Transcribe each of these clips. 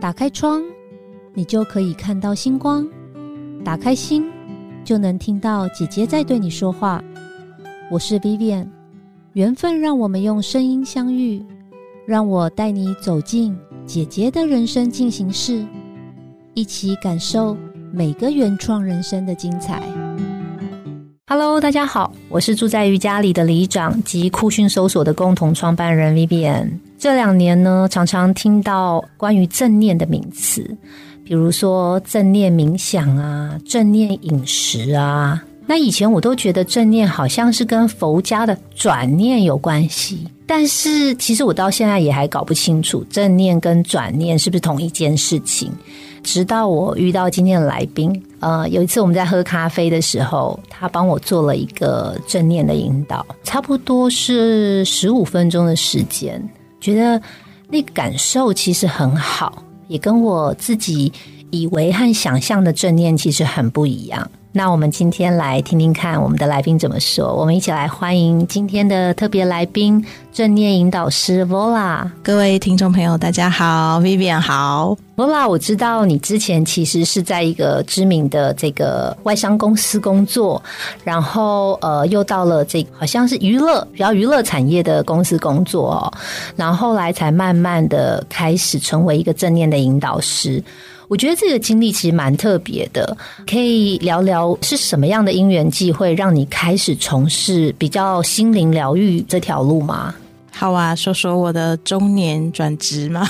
打开窗，你就可以看到星光；打开心，就能听到姐姐在对你说话。我是 Vivian，缘分让我们用声音相遇，让我带你走进姐姐的人生进行式，一起感受每个原创人生的精彩。Hello，大家好，我是住在瑜伽里的里长及酷讯搜索的共同创办人 Vivian。这两年呢，常常听到关于正念的名词，比如说正念冥想啊、正念饮食啊。那以前我都觉得正念好像是跟佛家的转念有关系，但是其实我到现在也还搞不清楚正念跟转念是不是同一件事情。直到我遇到今天的来宾，呃，有一次我们在喝咖啡的时候，他帮我做了一个正念的引导，差不多是十五分钟的时间。觉得那个感受其实很好，也跟我自己以为和想象的正念其实很不一样。那我们今天来听听看我们的来宾怎么说。我们一起来欢迎今天的特别来宾——正念引导师 Vola。各位听众朋友，大家好，Vivian 好，Vola。我知道你之前其实是在一个知名的这个外商公司工作，然后呃，又到了这好像是娱乐比较娱乐产业的公司工作哦，然后后来才慢慢的开始成为一个正念的引导师。我觉得这个经历其实蛮特别的，可以聊聊是什么样的因缘际会让你开始从事比较心灵疗愈这条路吗？好啊，说说我的中年转职吗？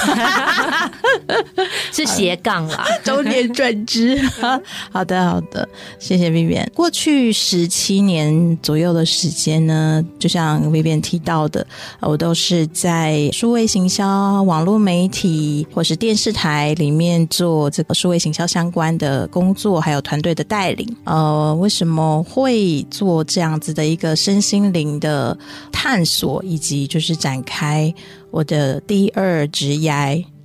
是斜杠啦，中年转职。好的，好的，谢谢 Vivian。过去十七年左右的时间呢，就像 Vivian 提到的，我都是在数位行销、网络媒体或是电视台里面做这个数位行销相关的工作，还有团队的带领。呃，为什么会做这样子的一个身心灵的探索，以及就是。展开我的第二职业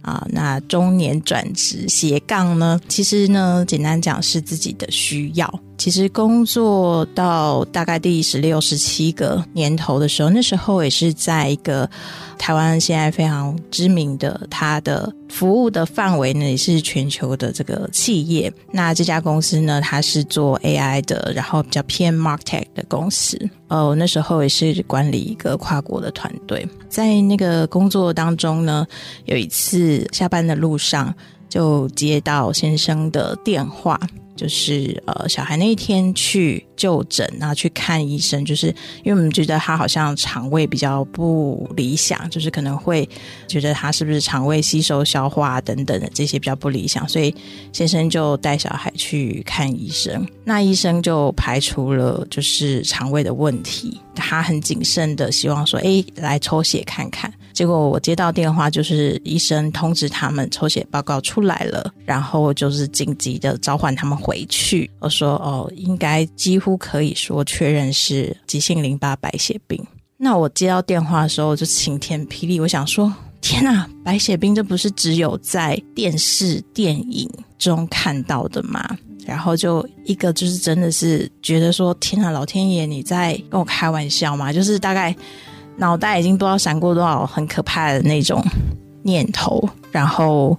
啊，那中年转职斜杠呢？其实呢，简单讲是自己的需要。其实工作到大概第十六、十七个年头的时候，那时候也是在一个台湾现在非常知名的，它的服务的范围呢也是全球的这个企业。那这家公司呢，它是做 AI 的，然后比较偏 Market 的公司。呃，那时候也是管理一个跨国的团队，在那个工作当中呢，有一次下班的路上就接到先生的电话。就是呃，小孩那一天去就诊，然后去看医生，就是因为我们觉得他好像肠胃比较不理想，就是可能会觉得他是不是肠胃吸收、消化等等的这些比较不理想，所以先生就带小孩去看医生。那医生就排除了就是肠胃的问题，他很谨慎的希望说，哎，来抽血看看。结果我接到电话，就是医生通知他们抽血报告出来了，然后就是紧急的召唤他们回去。我说哦，应该几乎可以说确认是急性淋巴白血病。那我接到电话的时候我就晴天霹雳，我想说天呐，白血病这不是只有在电视电影中看到的吗？然后就一个就是真的是觉得说天呐，老天爷你在跟我开玩笑吗？就是大概。脑袋已经不知道闪过多少很可怕的那种念头，然后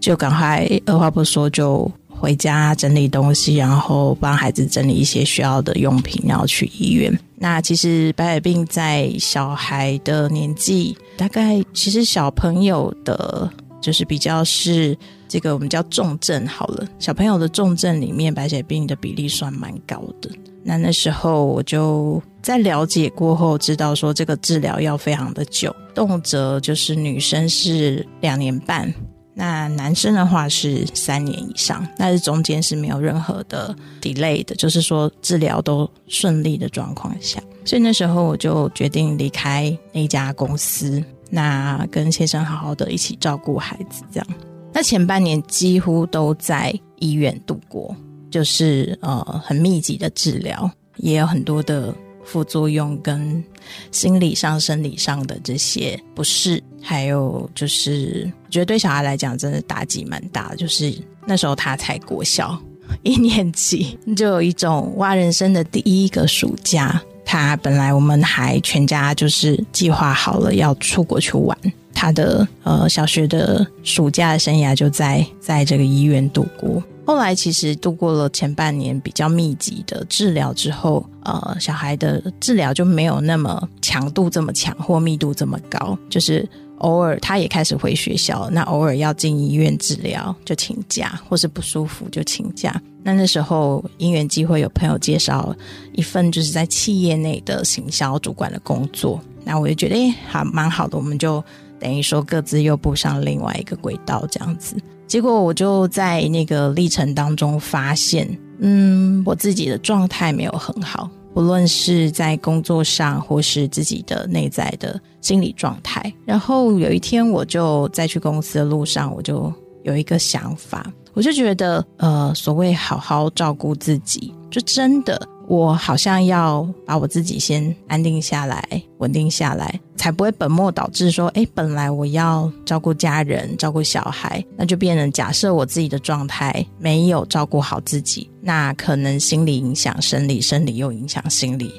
就赶快二话不说就回家整理东西，然后帮孩子整理一些需要的用品，然后去医院。那其实白血病在小孩的年纪，大概其实小朋友的，就是比较是这个我们叫重症好了，小朋友的重症里面白血病的比例算蛮高的。那那时候我就在了解过后，知道说这个治疗要非常的久，动辄就是女生是两年半，那男生的话是三年以上，但是中间是没有任何的 delay 的，就是说治疗都顺利的状况下，所以那时候我就决定离开那家公司，那跟先生好好的一起照顾孩子，这样。那前半年几乎都在医院度过。就是呃很密集的治疗，也有很多的副作用，跟心理上、生理上的这些不适，还有就是我觉得对小孩来讲真的打击蛮大的。就是那时候他才国小一年级，就有一种哇，人生的第一个暑假，他本来我们还全家就是计划好了要出国去玩。他的呃小学的暑假的生涯就在在这个医院度过。后来其实度过了前半年比较密集的治疗之后，呃，小孩的治疗就没有那么强度这么强或密度这么高，就是偶尔他也开始回学校，那偶尔要进医院治疗就请假，或是不舒服就请假。那那时候因缘机会有朋友介绍一份就是在企业内的行销主管的工作，那我就觉得诶，还蛮好的，我们就等于说各自又步上另外一个轨道这样子。结果我就在那个历程当中发现，嗯，我自己的状态没有很好，不论是在工作上或是自己的内在的心理状态。然后有一天，我就在去公司的路上，我就有一个想法，我就觉得，呃，所谓好好照顾自己，就真的。我好像要把我自己先安定下来、稳定下来，才不会本末倒置。说，哎，本来我要照顾家人、照顾小孩，那就变成假设我自己的状态没有照顾好自己，那可能心理影响生理，生理又影响心理，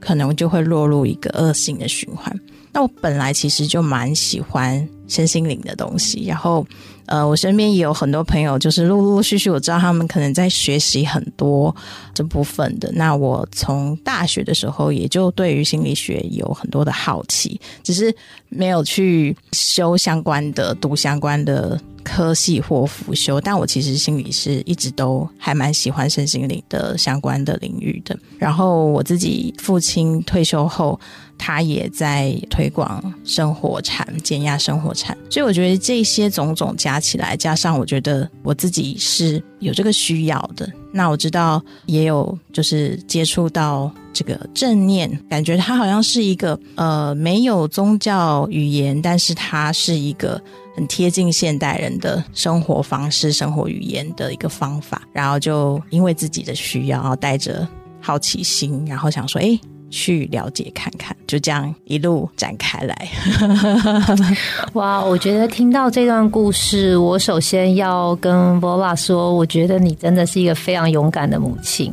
可能就会落入一个恶性的循环。那我本来其实就蛮喜欢身心灵的东西，然后。呃，我身边也有很多朋友，就是陆陆续续，我知道他们可能在学习很多这部分的。那我从大学的时候，也就对于心理学有很多的好奇，只是没有去修相关的、读相关的科系或辅修。但我其实心里是一直都还蛮喜欢身心灵的相关的领域的。然后我自己父亲退休后。他也在推广生活产、减压生活产，所以我觉得这些种种加起来，加上我觉得我自己是有这个需要的。那我知道也有就是接触到这个正念，感觉它好像是一个呃没有宗教语言，但是它是一个很贴近现代人的生活方式、生活语言的一个方法。然后就因为自己的需要，然后带着好奇心，然后想说，哎。去了解看看，就这样一路展开来。哇，我觉得听到这段故事，我首先要跟 Vola 说，我觉得你真的是一个非常勇敢的母亲。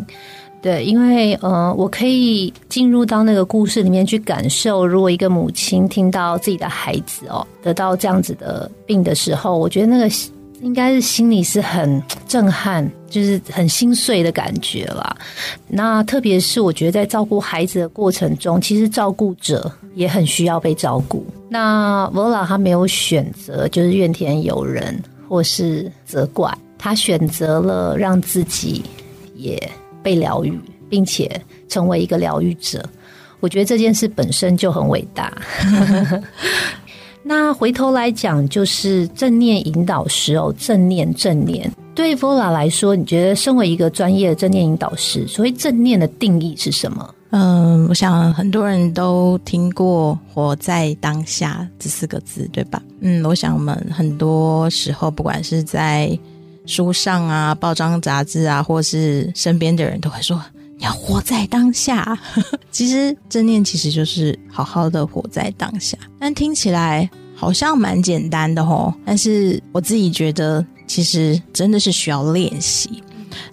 对，因为呃，我可以进入到那个故事里面去感受，如果一个母亲听到自己的孩子哦得到这样子的病的时候，我觉得那个。应该是心里是很震撼，就是很心碎的感觉啦。那特别是我觉得在照顾孩子的过程中，其实照顾者也很需要被照顾。那 Vola 他没有选择就是怨天尤人或是责怪，他选择了让自己也被疗愈，并且成为一个疗愈者。我觉得这件事本身就很伟大。那回头来讲，就是正念引导师哦，正念正念。对 Vola 来说，你觉得身为一个专业的正念引导师，所谓正念的定义是什么？嗯，我想很多人都听过“活在当下”这四个字，对吧？嗯，我想我们很多时候，不管是在书上啊、报章杂志啊，或是身边的人都会说要活在当下。其实正念其实就是好好的活在当下，但听起来。好像蛮简单的吼，但是我自己觉得其实真的是需要练习。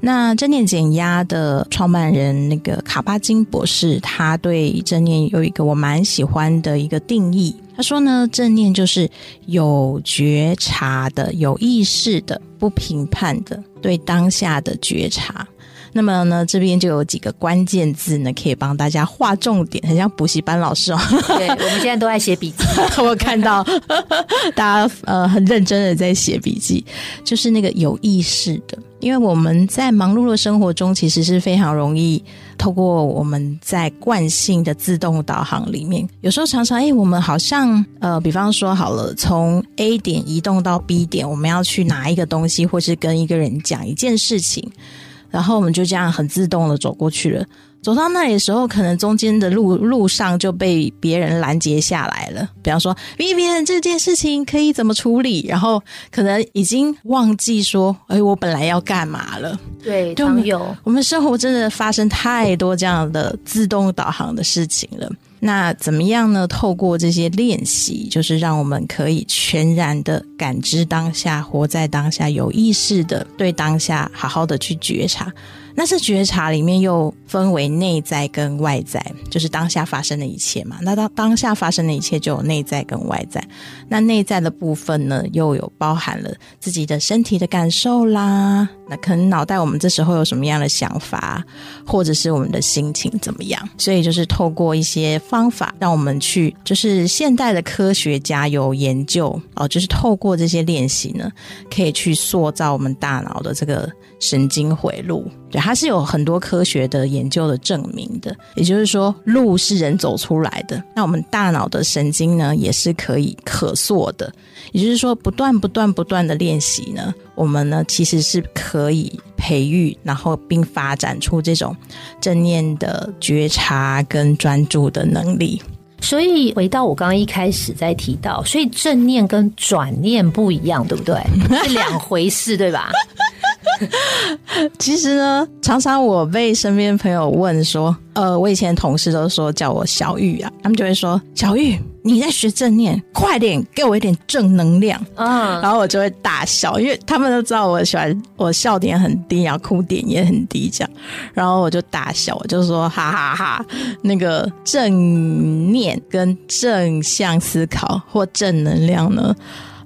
那正念减压的创办人那个卡巴金博士，他对正念有一个我蛮喜欢的一个定义。他说呢，正念就是有觉察的、有意识的、不评判的对当下的觉察。那么呢，这边就有几个关键字呢，可以帮大家划重点，很像补习班老师哦。对，我们现在都在写笔记，我看到大家呃很认真的在写笔记，就是那个有意识的，因为我们在忙碌的生活中，其实是非常容易透过我们在惯性的自动导航里面，有时候常常哎，我们好像呃，比方说好了，从 A 点移动到 B 点，我们要去拿一个东西，或是跟一个人讲一件事情。然后我们就这样很自动的走过去了。走到那里的时候，可能中间的路路上就被别人拦截下来了。比方说，Vivian 这件事情可以怎么处理？然后可能已经忘记说，哎，我本来要干嘛了？对，都有。我们生活真的发生太多这样的自动导航的事情了。那怎么样呢？透过这些练习，就是让我们可以全然的感知当下，活在当下，有意识的对当下好好的去觉察。那这觉察里面又分为内在跟外在，就是当下发生的一切嘛。那当当下发生的一切就有内在跟外在。那内在的部分呢，又有包含了自己的身体的感受啦。那可能脑袋我们这时候有什么样的想法，或者是我们的心情怎么样？所以就是透过一些方法，让我们去，就是现代的科学家有研究哦，就是透过这些练习呢，可以去塑造我们大脑的这个神经回路。对，它是有很多科学的研究的证明的。也就是说，路是人走出来的，那我们大脑的神经呢，也是可以可塑的。也就是说，不断、不断、不断的练习呢，我们呢其实是可以培育，然后并发展出这种正念的觉察跟专注的能力。所以回到我刚刚一开始在提到，所以正念跟转念不一样，对不对？是两回事，对吧？其实呢，常常我被身边朋友问说，呃，我以前同事都说叫我小玉啊，他们就会说小玉。你在学正念，快点给我一点正能量啊！然后我就会大笑，因为他们都知道我喜欢我笑点很低，然后哭点也很低，这样，然后我就大笑，我就说哈哈哈，那个正念跟正向思考或正能量呢？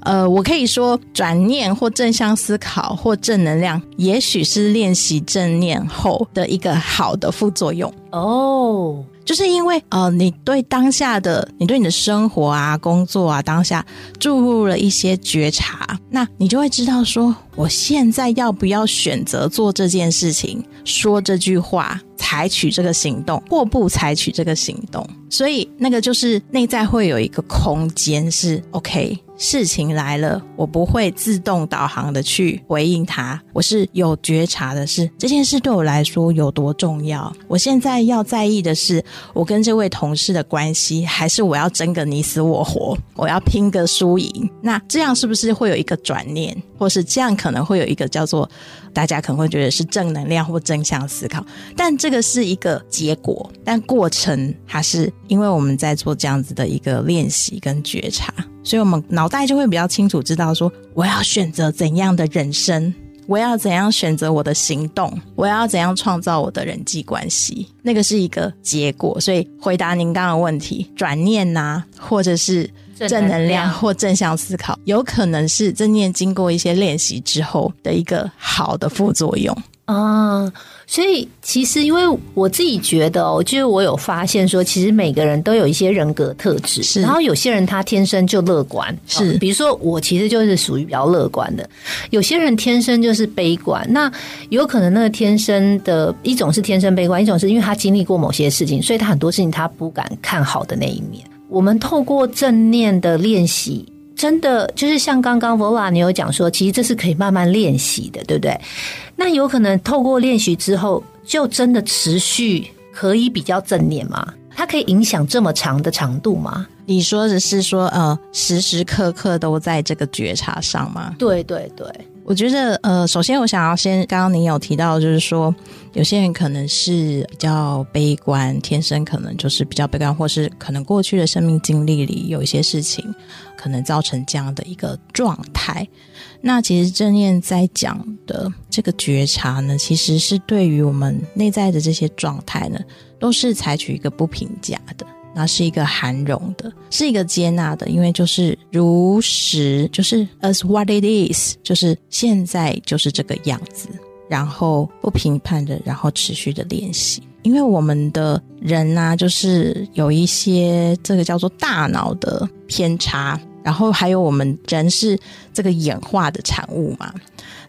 呃，我可以说转念或正向思考或正能量，也许是练习正念后的一个好的副作用哦。就是因为呃，你对当下的你对你的生活啊、工作啊，当下注入了一些觉察，那你就会知道说，我现在要不要选择做这件事情，说这句话，采取这个行动，或不采取这个行动。所以那个就是内在会有一个空间是 OK。事情来了，我不会自动导航的去回应他，我是有觉察的，是这件事对我来说有多重要。我现在要在意的是，我跟这位同事的关系，还是我要争个你死我活，我要拼个输赢？那这样是不是会有一个转念，或是这样可能会有一个叫做大家可能会觉得是正能量或正向思考？但这个是一个结果，但过程还是因为我们在做这样子的一个练习跟觉察。所以，我们脑袋就会比较清楚知道说，我要选择怎样的人生，我要怎样选择我的行动，我要怎样创造我的人际关系。那个是一个结果。所以，回答您刚刚的问题，转念呐，或者是正能量或正向思考，有可能是正念经过一些练习之后的一个好的副作用啊。所以，其实因为我自己觉得，哦，就是我有发现说，其实每个人都有一些人格特质，是。然后有些人他天生就乐观，是。比如说我其实就是属于比较乐观的，有些人天生就是悲观。那有可能那个天生的一种是天生悲观，一种是因为他经历过某些事情，所以他很多事情他不敢看好的那一面。我们透过正念的练习。真的就是像刚刚 Vola 你有讲说，其实这是可以慢慢练习的，对不对？那有可能透过练习之后，就真的持续可以比较正念吗？它可以影响这么长的长度吗？你说的是说，呃，时时刻刻都在这个觉察上吗？对对对。我觉得，呃，首先我想要先，刚刚您有提到，就是说，有些人可能是比较悲观，天生可能就是比较悲观，或是可能过去的生命经历里有一些事情，可能造成这样的一个状态。那其实正念在讲的这个觉察呢，其实是对于我们内在的这些状态呢，都是采取一个不评价的。那是一个含容的，是一个接纳的，因为就是如实，就是 as what it is，就是现在就是这个样子，然后不评判的，然后持续的练习，因为我们的人呢，就是有一些这个叫做大脑的偏差，然后还有我们人是这个演化的产物嘛。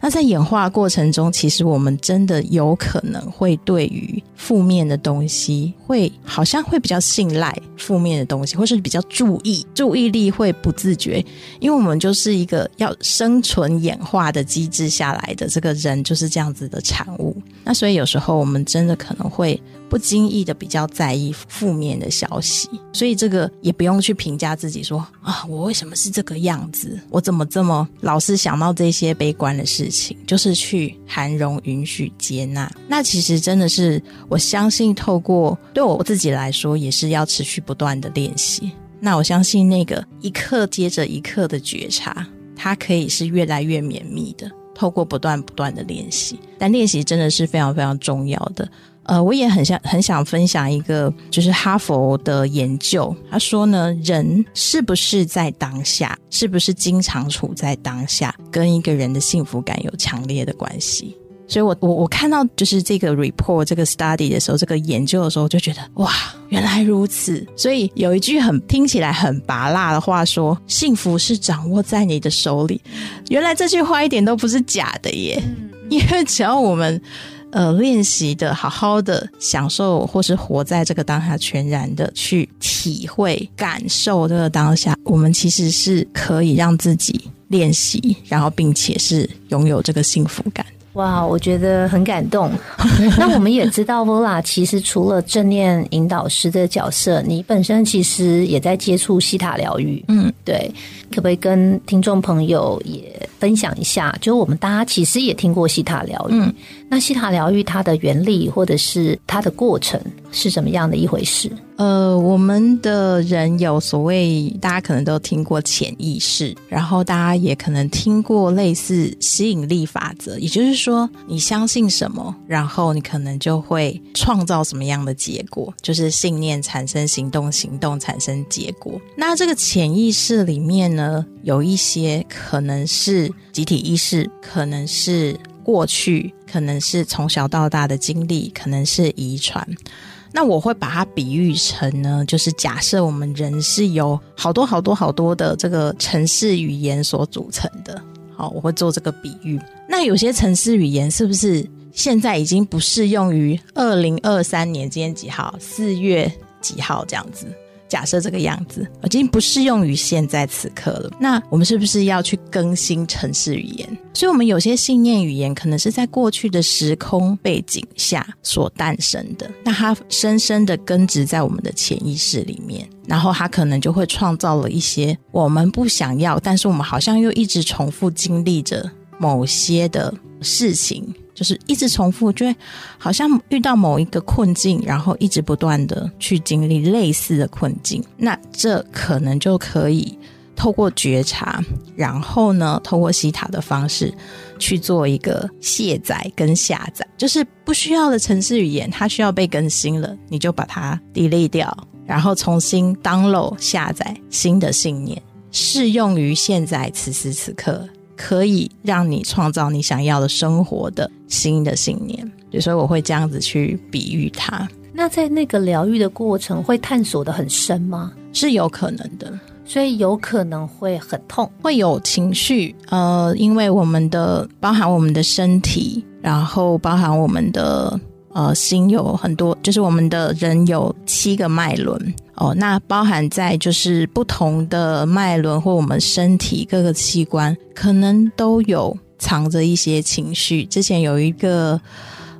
那在演化过程中，其实我们真的有可能会对于负面的东西，会好像会比较信赖负面的东西，或是比较注意，注意力会不自觉，因为我们就是一个要生存演化的机制下来的这个人，就是这样子的产物。那所以有时候我们真的可能会。不经意的比较在意负面的消息，所以这个也不用去评价自己说啊，我为什么是这个样子？我怎么这么老是想到这些悲观的事情？就是去涵容、允许、接纳。那其实真的是，我相信透过对我自己来说，也是要持续不断的练习。那我相信那个一刻接着一刻的觉察，它可以是越来越绵密的。透过不断不断的练习，但练习真的是非常非常重要的。呃，我也很想很想分享一个，就是哈佛的研究，他说呢，人是不是在当下，是不是经常处在当下，跟一个人的幸福感有强烈的关系。所以，我我我看到就是这个 report 这个 study 的时候，这个研究的时候，就觉得哇，原来如此。所以有一句很听起来很拔辣的话说：“幸福是掌握在你的手里。”原来这句话一点都不是假的耶，因为只要我们。呃，练习的好好的享受，或是活在这个当下，全然的去体会、感受这个当下，我们其实是可以让自己练习，然后并且是拥有这个幸福感。哇，我觉得很感动。那我们也知道，Vola 其实除了正念引导师的角色，你本身其实也在接触西塔疗愈。嗯，对，可不可以跟听众朋友也分享一下？就我们大家其实也听过西塔疗愈。那西塔疗愈它的原理或者是它的过程是怎么样的一回事？呃，我们的人有所谓，大家可能都听过潜意识，然后大家也可能听过类似吸引力法则，也就是说，你相信什么，然后你可能就会创造什么样的结果，就是信念产生行动，行动产生结果。那这个潜意识里面呢，有一些可能是集体意识，可能是。过去可能是从小到大的经历，可能是遗传。那我会把它比喻成呢，就是假设我们人是由好多好多好多的这个城市语言所组成的。好，我会做这个比喻。那有些城市语言是不是现在已经不适用于二零二三年今天几号？四月几号这样子？假设这个样子已经不适用于现在此刻了，那我们是不是要去更新城市语言？所以，我们有些信念语言可能是在过去的时空背景下所诞生的，那它深深的根植在我们的潜意识里面，然后它可能就会创造了一些我们不想要，但是我们好像又一直重复经历着某些的事情。就是一直重复，就会好像遇到某一个困境，然后一直不断的去经历类似的困境。那这可能就可以透过觉察，然后呢，透过西塔的方式去做一个卸载跟下载。就是不需要的城市语言，它需要被更新了，你就把它 delete 掉，然后重新 download 下载新的信念，适用于现在此时此刻。可以让你创造你想要的生活的新的信念，所以我会这样子去比喻它。那在那个疗愈的过程，会探索的很深吗？是有可能的，所以有可能会很痛，会有情绪。呃，因为我们的包含我们的身体，然后包含我们的。呃，心有很多，就是我们的人有七个脉轮哦，那包含在就是不同的脉轮或我们身体各个器官，可能都有藏着一些情绪。之前有一个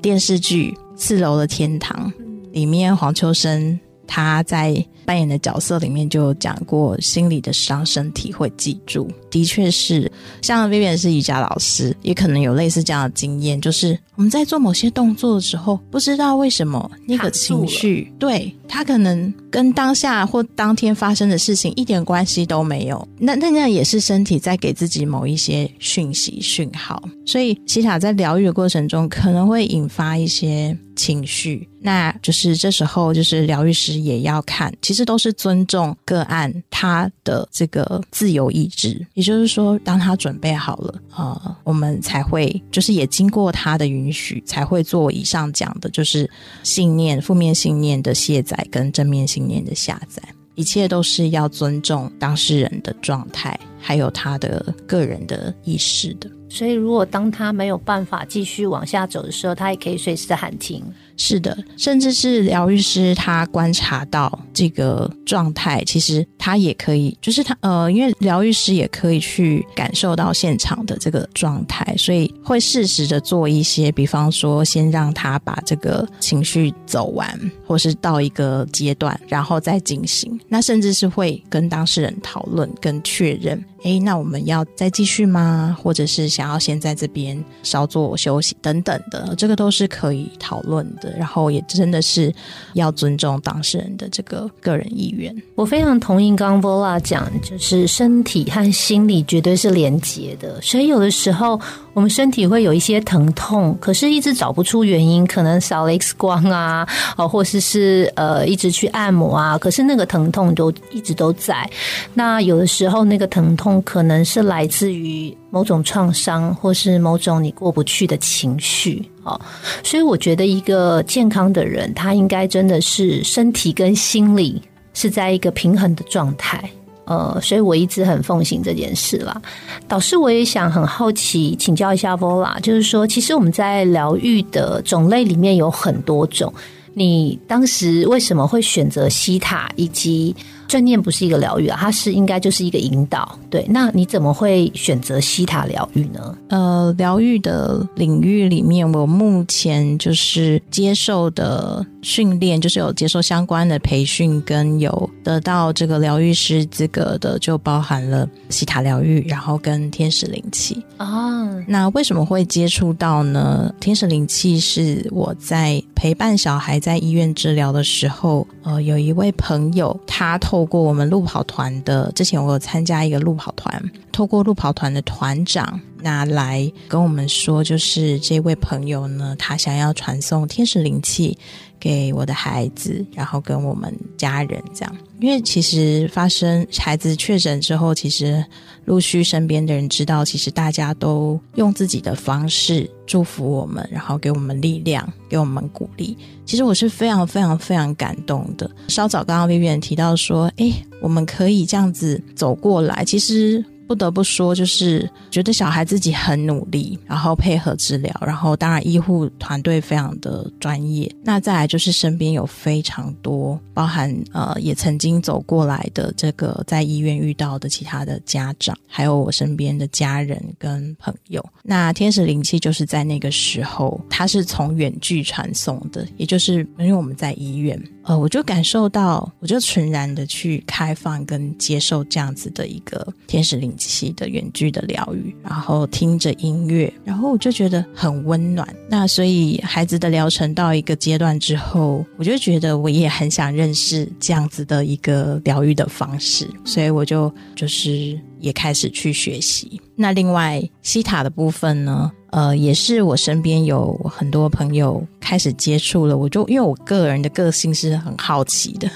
电视剧《四楼的天堂》，里面黄秋生他在。扮演的角色里面就有讲过，心理的伤，身体会记住。的确是，像 Vivian 是瑜伽老师，也可能有类似这样的经验，就是我们在做某些动作的时候，不知道为什么那个情绪，对他可能跟当下或当天发生的事情一点关系都没有。那那那也是身体在给自己某一些讯息讯号。所以西塔在疗愈的过程中，可能会引发一些情绪，那就是这时候就是疗愈师也要看，其实。这都是尊重个案他的这个自由意志，也就是说，当他准备好了啊，我们才会就是也经过他的允许，才会做以上讲的，就是信念、负面信念的卸载跟正面信念的下载，一切都是要尊重当事人的状态，还有他的个人的意识的。所以，如果当他没有办法继续往下走的时候，他也可以随时喊停。是的，甚至是疗愈师，他观察到这个状态，其实他也可以，就是他呃，因为疗愈师也可以去感受到现场的这个状态，所以会适时的做一些，比方说，先让他把这个情绪走完，或是到一个阶段，然后再进行。那甚至是会跟当事人讨论，跟确认哎，那我们要再继续吗？或者是想要先在这边稍作休息等等的，这个都是可以讨论的。然后也真的是要尊重当事人的这个个人意愿。我非常同意刚刚 Vola 讲，就是身体和心理绝对是连结的，所以有的时候。我们身体会有一些疼痛，可是一直找不出原因，可能扫了 X 光啊，哦，或者是呃一直去按摩啊，可是那个疼痛都一直都在。那有的时候那个疼痛可能是来自于某种创伤，或是某种你过不去的情绪，哦，所以我觉得一个健康的人，他应该真的是身体跟心理是在一个平衡的状态。呃，所以我一直很奉行这件事啦。导师，我也想很好奇请教一下 Vola，就是说，其实我们在疗愈的种类里面有很多种，你当时为什么会选择西塔以及？正念不是一个疗愈啊，它是应该就是一个引导。对，那你怎么会选择西塔疗愈呢？呃，疗愈的领域里面，我目前就是接受的训练，就是有接受相关的培训，跟有得到这个疗愈师资格的，就包含了西塔疗愈，然后跟天使灵气啊。那为什么会接触到呢？天使灵气是我在陪伴小孩在医院治疗的时候，呃，有一位朋友他透。透过我们路跑团的，之前我有参加一个路跑团，透过路跑团的团长那来跟我们说，就是这位朋友呢，他想要传送天使灵气给我的孩子，然后跟我们家人这样。因为其实发生孩子确诊之后，其实陆续身边的人知道，其实大家都用自己的方式祝福我们，然后给我们力量，给我们鼓励。其实我是非常非常非常感动的。稍早刚刚 Vivian 提到说，哎，我们可以这样子走过来，其实。不得不说，就是觉得小孩自己很努力，然后配合治疗，然后当然医护团队非常的专业。那再来就是身边有非常多，包含呃也曾经走过来的这个在医院遇到的其他的家长，还有我身边的家人跟朋友。那天使灵气就是在那个时候，它是从远距传送的，也就是因为我们在医院。呃，我就感受到，我就纯然的去开放跟接受这样子的一个天使灵期的远距的疗愈，然后听着音乐，然后我就觉得很温暖。那所以孩子的疗程到一个阶段之后，我就觉得我也很想认识这样子的一个疗愈的方式，所以我就就是也开始去学习。那另外西塔的部分呢？呃，也是我身边有很多朋友开始接触了，我就因为我个人的个性是很好奇的，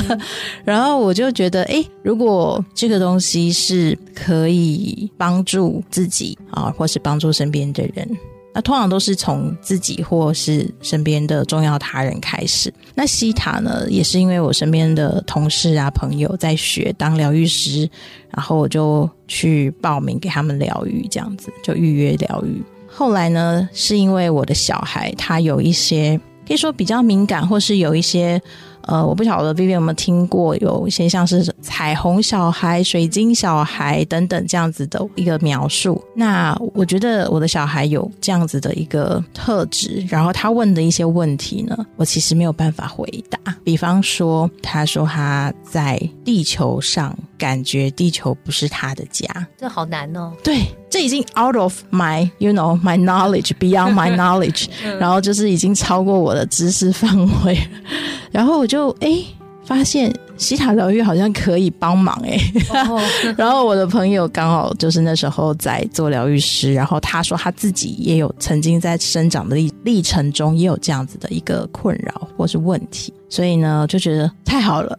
然后我就觉得，哎，如果这个东西是可以帮助自己啊，或是帮助身边的人。那通常都是从自己或是身边的重要他人开始。那西塔呢，也是因为我身边的同事啊朋友在学当疗愈师，然后我就去报名给他们疗愈，这样子就预约疗愈。后来呢，是因为我的小孩他有一些可以说比较敏感，或是有一些。呃，我不晓得 Vivi 有没有听过有一些像是彩虹小孩、水晶小孩等等这样子的一个描述。那我觉得我的小孩有这样子的一个特质，然后他问的一些问题呢，我其实没有办法回答。比方说，他说他在地球上感觉地球不是他的家，这好难哦。对，这已经 out of my you know my knowledge beyond my knowledge，然后就是已经超过我的知识范围，然后我就。就哎，发现西塔疗愈好像可以帮忙哎，然后我的朋友刚好就是那时候在做疗愈师，然后他说他自己也有曾经在生长的历历程中也有这样子的一个困扰或是问题，所以呢就觉得太好了，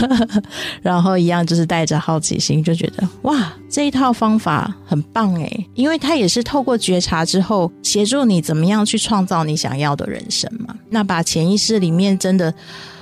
然后一样就是带着好奇心就觉得哇这一套方法很棒哎，因为他也是透过觉察之后协助你怎么样去创造你想要的人生嘛，那把潜意识里面真的。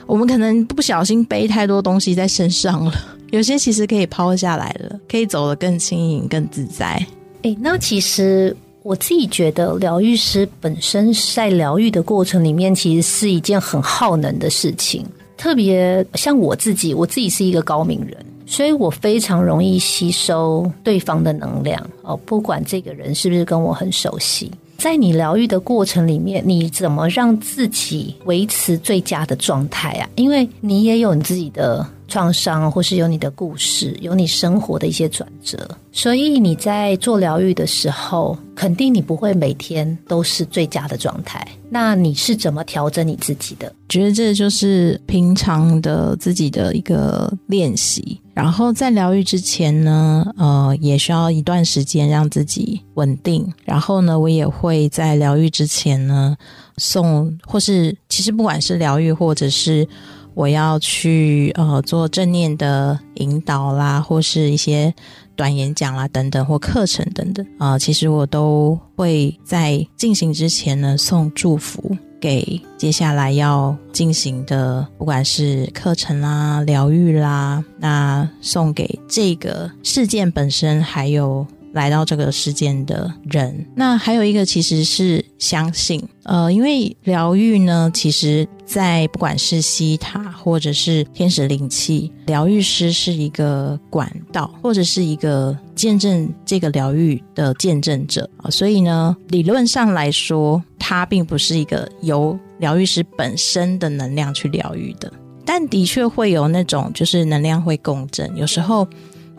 我们可能不小心背太多东西在身上了，有些其实可以抛下来了，可以走得更轻盈、更自在。哎，那其实我自己觉得，疗愈师本身在疗愈的过程里面，其实是一件很耗能的事情。特别像我自己，我自己是一个高敏人，所以我非常容易吸收对方的能量哦，不管这个人是不是跟我很熟悉。在你疗愈的过程里面，你怎么让自己维持最佳的状态啊？因为你也有你自己的创伤，或是有你的故事，有你生活的一些转折。所以你在做疗愈的时候，肯定你不会每天都是最佳的状态。那你是怎么调整你自己的？觉得这就是平常的自己的一个练习。然后在疗愈之前呢，呃，也需要一段时间让自己稳定。然后呢，我也会在疗愈之前呢，送或是其实不管是疗愈或者是我要去呃做正念的引导啦，或是一些短演讲啦等等或课程等等啊，其实我都会在进行之前呢送祝福。给接下来要进行的，不管是课程啦、疗愈啦，那送给这个事件本身，还有。来到这个世间的人，那还有一个其实是相信，呃，因为疗愈呢，其实在不管是西塔或者是天使灵气，疗愈师是一个管道，或者是一个见证这个疗愈的见证者啊，所以呢，理论上来说，它并不是一个由疗愈师本身的能量去疗愈的，但的确会有那种就是能量会共振，有时候。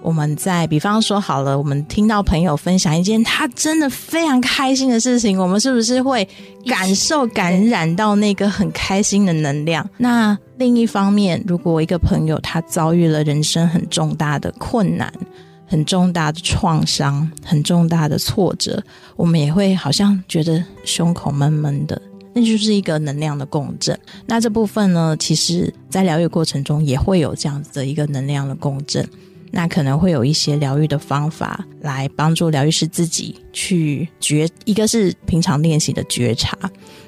我们在比方说好了，我们听到朋友分享一件他真的非常开心的事情，我们是不是会感受感染到那个很开心的能量？那另一方面，如果一个朋友他遭遇了人生很重大的困难、很重大的创伤、很重大的挫折，我们也会好像觉得胸口闷闷的，那就是一个能量的共振。那这部分呢，其实在疗愈过程中也会有这样子的一个能量的共振。那可能会有一些疗愈的方法来帮助疗愈师自己去觉，一个是平常练习的觉察，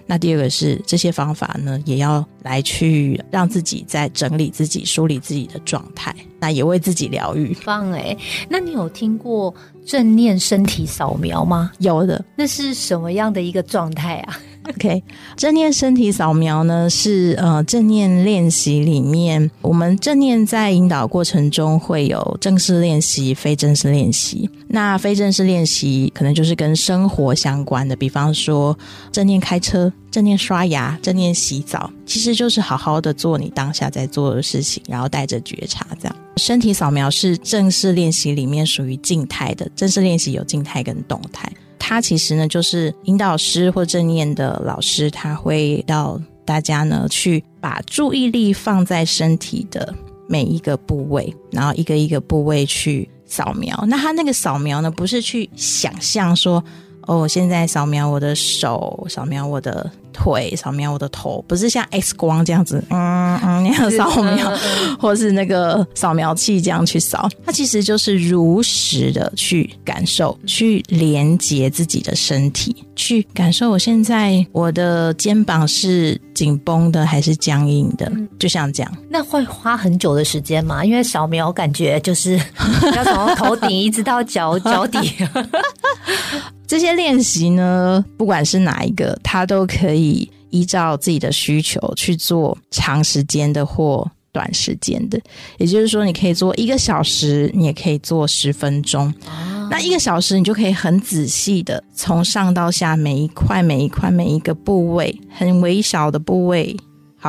那第二个是这些方法呢，也要来去让自己在整理自己、梳理自己的状态，那也为自己疗愈。棒哎，那你有听过正念身体扫描吗？有的，那是什么样的一个状态啊？OK，正念身体扫描呢是呃正念练习里面，我们正念在引导过程中会有正式练习、非正式练习。那非正式练习可能就是跟生活相关的，比方说正念开车、正念刷牙、正念洗澡，其实就是好好的做你当下在做的事情，然后带着觉察这样。身体扫描是正式练习里面属于静态的，正式练习有静态跟动态。他其实呢，就是引导师或正念的老师，他会到大家呢去把注意力放在身体的每一个部位，然后一个一个部位去扫描。那他那个扫描呢，不是去想象说，哦，现在扫描我的手，扫描我的。腿扫描我的头，不是像 X 光这样子，嗯嗯那样扫描，或是那个扫描器这样去扫，它其实就是如实的去感受，去连接自己的身体，去感受我现在我的肩膀是紧绷的还是僵硬的，就像这样。那会花很久的时间吗？因为扫描感觉就是 要从头顶一直到脚脚底。这些练习呢，不管是哪一个，它都可以依照自己的需求去做长时间的或短时间的。也就是说，你可以做一个小时，你也可以做十分钟。那一个小时，你就可以很仔细的从上到下每一块、每一块、每一个部位，很微小的部位。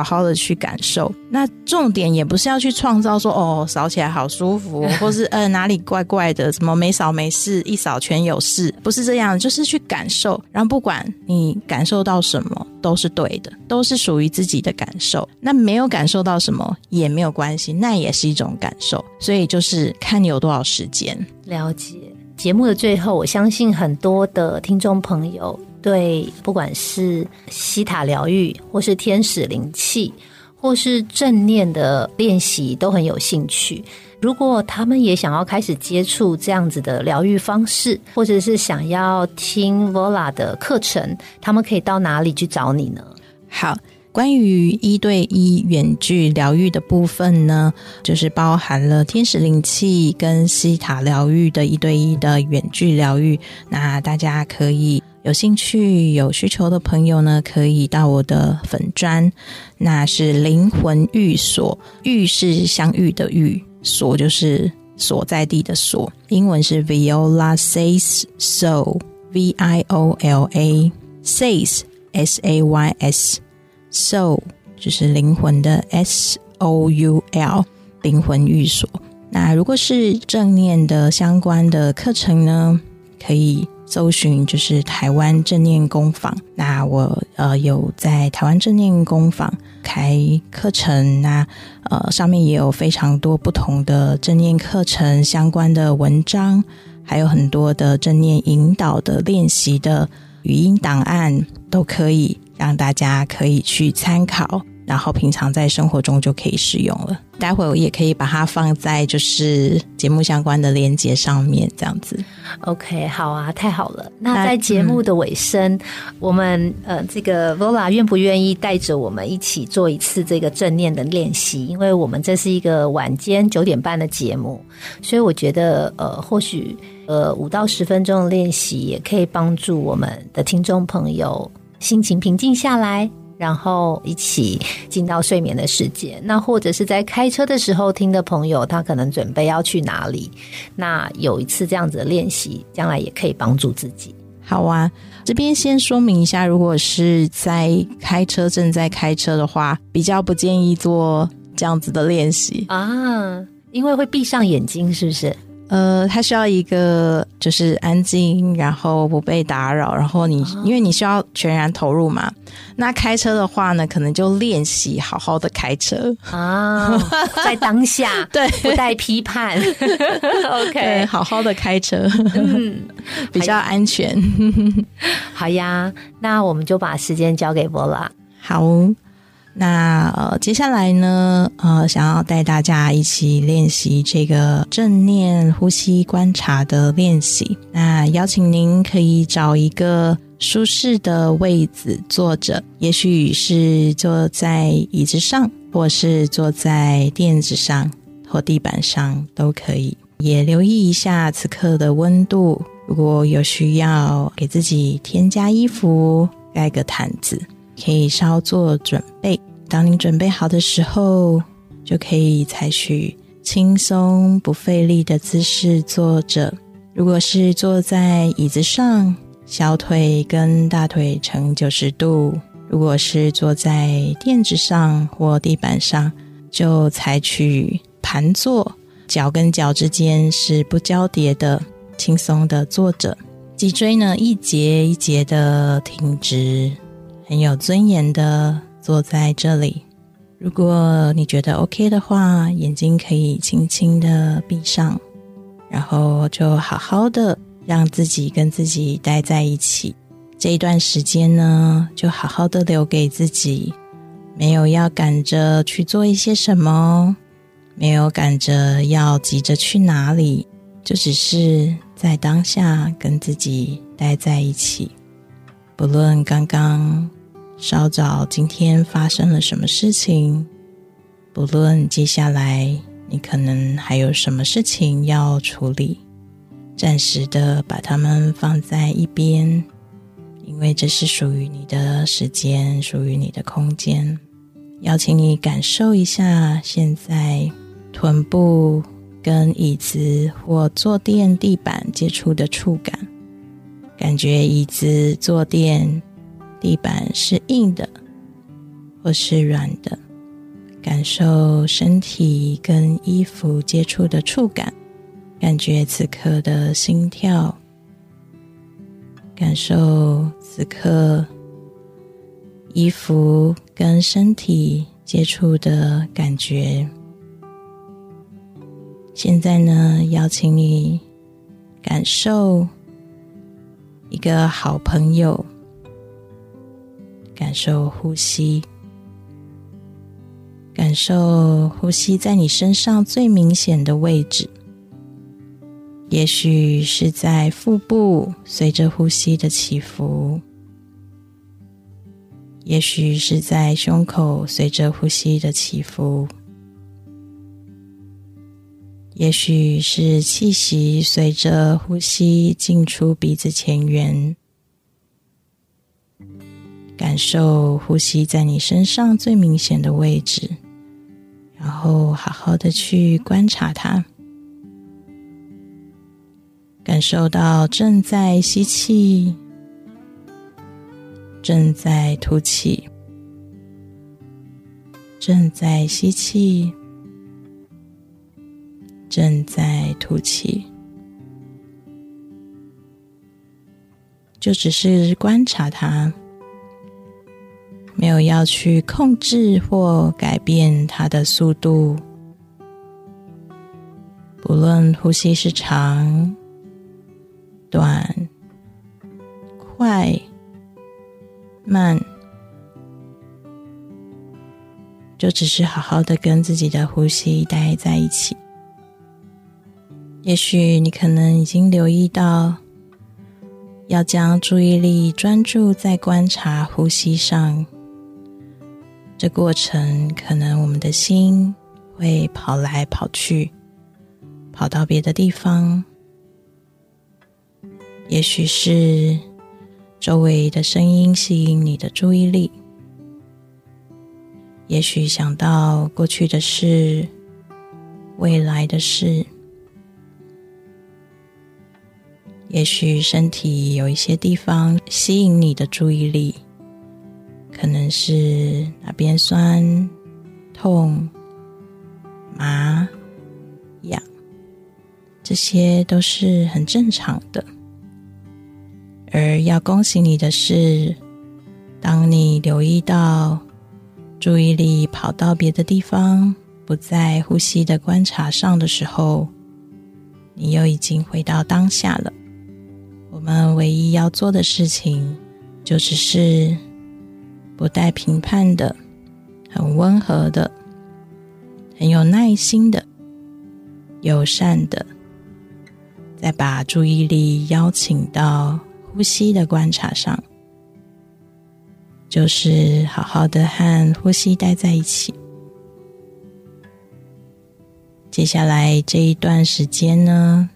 好好的去感受，那重点也不是要去创造说哦扫起来好舒服，或是呃哪里怪怪的，什么没扫没事，一扫全有事，不是这样，就是去感受，然后不管你感受到什么都是对的，都是属于自己的感受。那没有感受到什么也没有关系，那也是一种感受。所以就是看你有多少时间。了解节目的最后，我相信很多的听众朋友。对，不管是西塔疗愈，或是天使灵气，或是正念的练习，都很有兴趣。如果他们也想要开始接触这样子的疗愈方式，或者是想要听 Vola 的课程，他们可以到哪里去找你呢？好，关于一对一远距疗愈的部分呢，就是包含了天使灵气跟西塔疗愈的一对一的远距疗愈。那大家可以。有兴趣、有需求的朋友呢，可以到我的粉砖，那是灵魂寓所，寓是相遇的寓，所就是所在地的所，英文是 Viola says so，V I O L A says S A Y s so 就是灵魂的 S O U L。灵魂寓所。那如果是正念的相关的课程呢，可以搜寻就是台湾正念工坊。那我呃有在台湾正念工坊开课程，那呃上面也有非常多不同的正念课程相关的文章，还有很多的正念引导的练习的语音档案，都可以让大家可以去参考。然后平常在生活中就可以使用了。待会我也可以把它放在就是节目相关的链接上面，这样子。OK，好啊，太好了。那在节目的尾声，我们呃，这个 Vola 愿不愿意带着我们一起做一次这个正念的练习？因为我们这是一个晚间九点半的节目，所以我觉得呃，或许呃五到十分钟的练习也可以帮助我们的听众朋友心情平静下来。然后一起进到睡眠的世界。那或者是在开车的时候听的朋友，他可能准备要去哪里？那有一次这样子的练习，将来也可以帮助自己。好啊，这边先说明一下，如果是在开车正在开车的话，比较不建议做这样子的练习啊，因为会闭上眼睛，是不是？呃，它需要一个就是安静，然后不被打扰，然后你因为你需要全然投入嘛。那开车的话呢，可能就练习好好的开车啊，在当下对，不带批判，OK，好好的开车，嗯，比较安全。好呀，那我们就把时间交给波拉。好。那呃，接下来呢，呃，想要带大家一起练习这个正念呼吸观察的练习。那邀请您可以找一个舒适的位子坐着，也许是坐在椅子上，或是坐在垫子上或地板上都可以。也留意一下此刻的温度，如果有需要给自己添加衣服，盖个毯子。可以稍作准备，当你准备好的时候，就可以采取轻松不费力的姿势坐着。如果是坐在椅子上，小腿跟大腿呈九十度；如果是坐在垫子上或地板上，就采取盘坐，脚跟脚之间是不交叠的，轻松的坐着，脊椎呢一节一节的挺直。很有尊严的坐在这里。如果你觉得 OK 的话，眼睛可以轻轻的闭上，然后就好好的让自己跟自己待在一起。这一段时间呢，就好好的留给自己，没有要赶着去做一些什么，没有赶着要急着去哪里，就只是在当下跟自己待在一起。不论刚刚。稍早，今天发生了什么事情？不论接下来你可能还有什么事情要处理，暂时的把它们放在一边，因为这是属于你的时间，属于你的空间。邀请你感受一下现在臀部跟椅子或坐垫地板接触的触感，感觉椅子坐垫。地板是硬的，或是软的，感受身体跟衣服接触的触感，感觉此刻的心跳，感受此刻衣服跟身体接触的感觉。现在呢，邀请你感受一个好朋友。感受呼吸，感受呼吸在你身上最明显的位置，也许是在腹部，随着呼吸的起伏；也许是在胸口，随着呼吸的起伏；也许是气息随着呼吸进出鼻子前缘。感受呼吸在你身上最明显的位置，然后好好的去观察它，感受到正在吸气，正在吐气，正在吸气，正在吐气，就只是观察它，没有要去控制或改变它的速度。不论呼吸是长、短、快、慢。就只是好好的跟自己的呼吸待在一起。也许你可能已经留意到，要将注意力专注在观察呼吸上。这过程可能我们的心会跑来跑去，跑到别的地方。也许是周围的声音吸引你的注意力。也许想到过去的事、未来的事，也许身体有一些地方吸引你的注意力，可能是哪边酸、痛、麻、痒，这些都是很正常的。而要恭喜你的是，当你留意到。注意力跑到别的地方，不在呼吸的观察上的时候，你又已经回到当下了。我们唯一要做的事情，就只是不带评判的、很温和的、很有耐心的、友善的，再把注意力邀请到呼吸的观察上。就是好好的和呼吸待在一起。接下来这一段时间呢，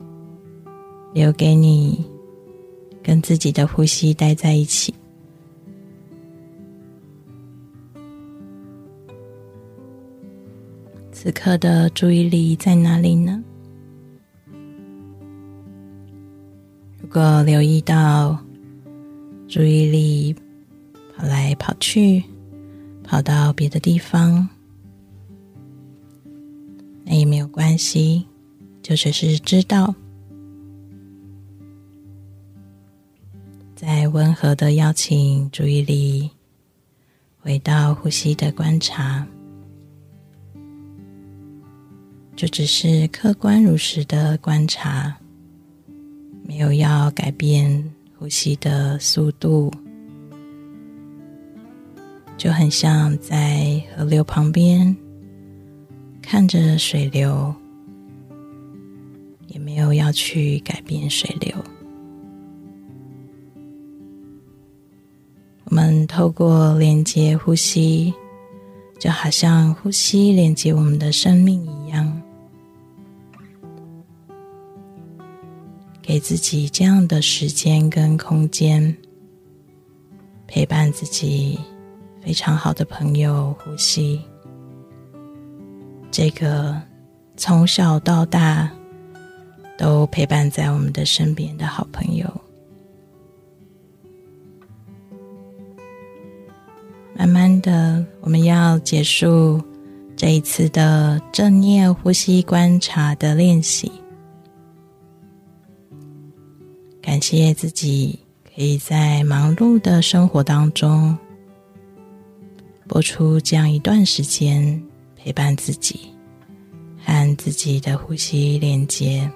留给你跟自己的呼吸待在一起。此刻的注意力在哪里呢？如果留意到注意力。跑来跑去，跑到别的地方，那也没有关系，就只是知道，在温和的邀请注意力回到呼吸的观察，就只是客观如实的观察，没有要改变呼吸的速度。就很像在河流旁边看着水流，也没有要去改变水流。我们透过连接呼吸，就好像呼吸连接我们的生命一样，自己这样的时间跟空间，陪伴自己。非常好的朋友，呼吸。这个从小到大都陪伴在我们的身边的好朋友，慢慢的，我们要结束这一次的正念呼吸观察的练习。感谢自己可以在忙碌的生活当中。播出这样一段时间，陪伴自己，和自己的呼吸连接，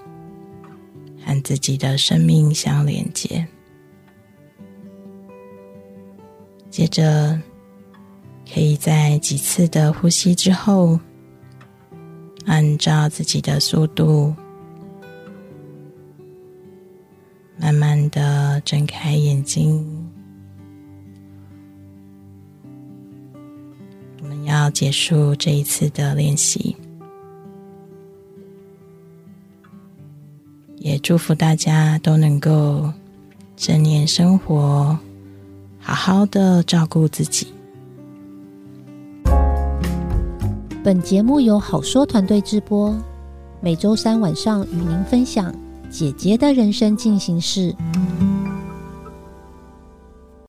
和自己的生命相连接。接着，可以在几次的呼吸之后，按照自己的速度，慢慢的睁开眼睛。我们要结束这一次的练习，也祝福大家都能够正念生活，好好的照顾自己。本节目由好说团队制播，每周三晚上与您分享姐姐的人生进行式。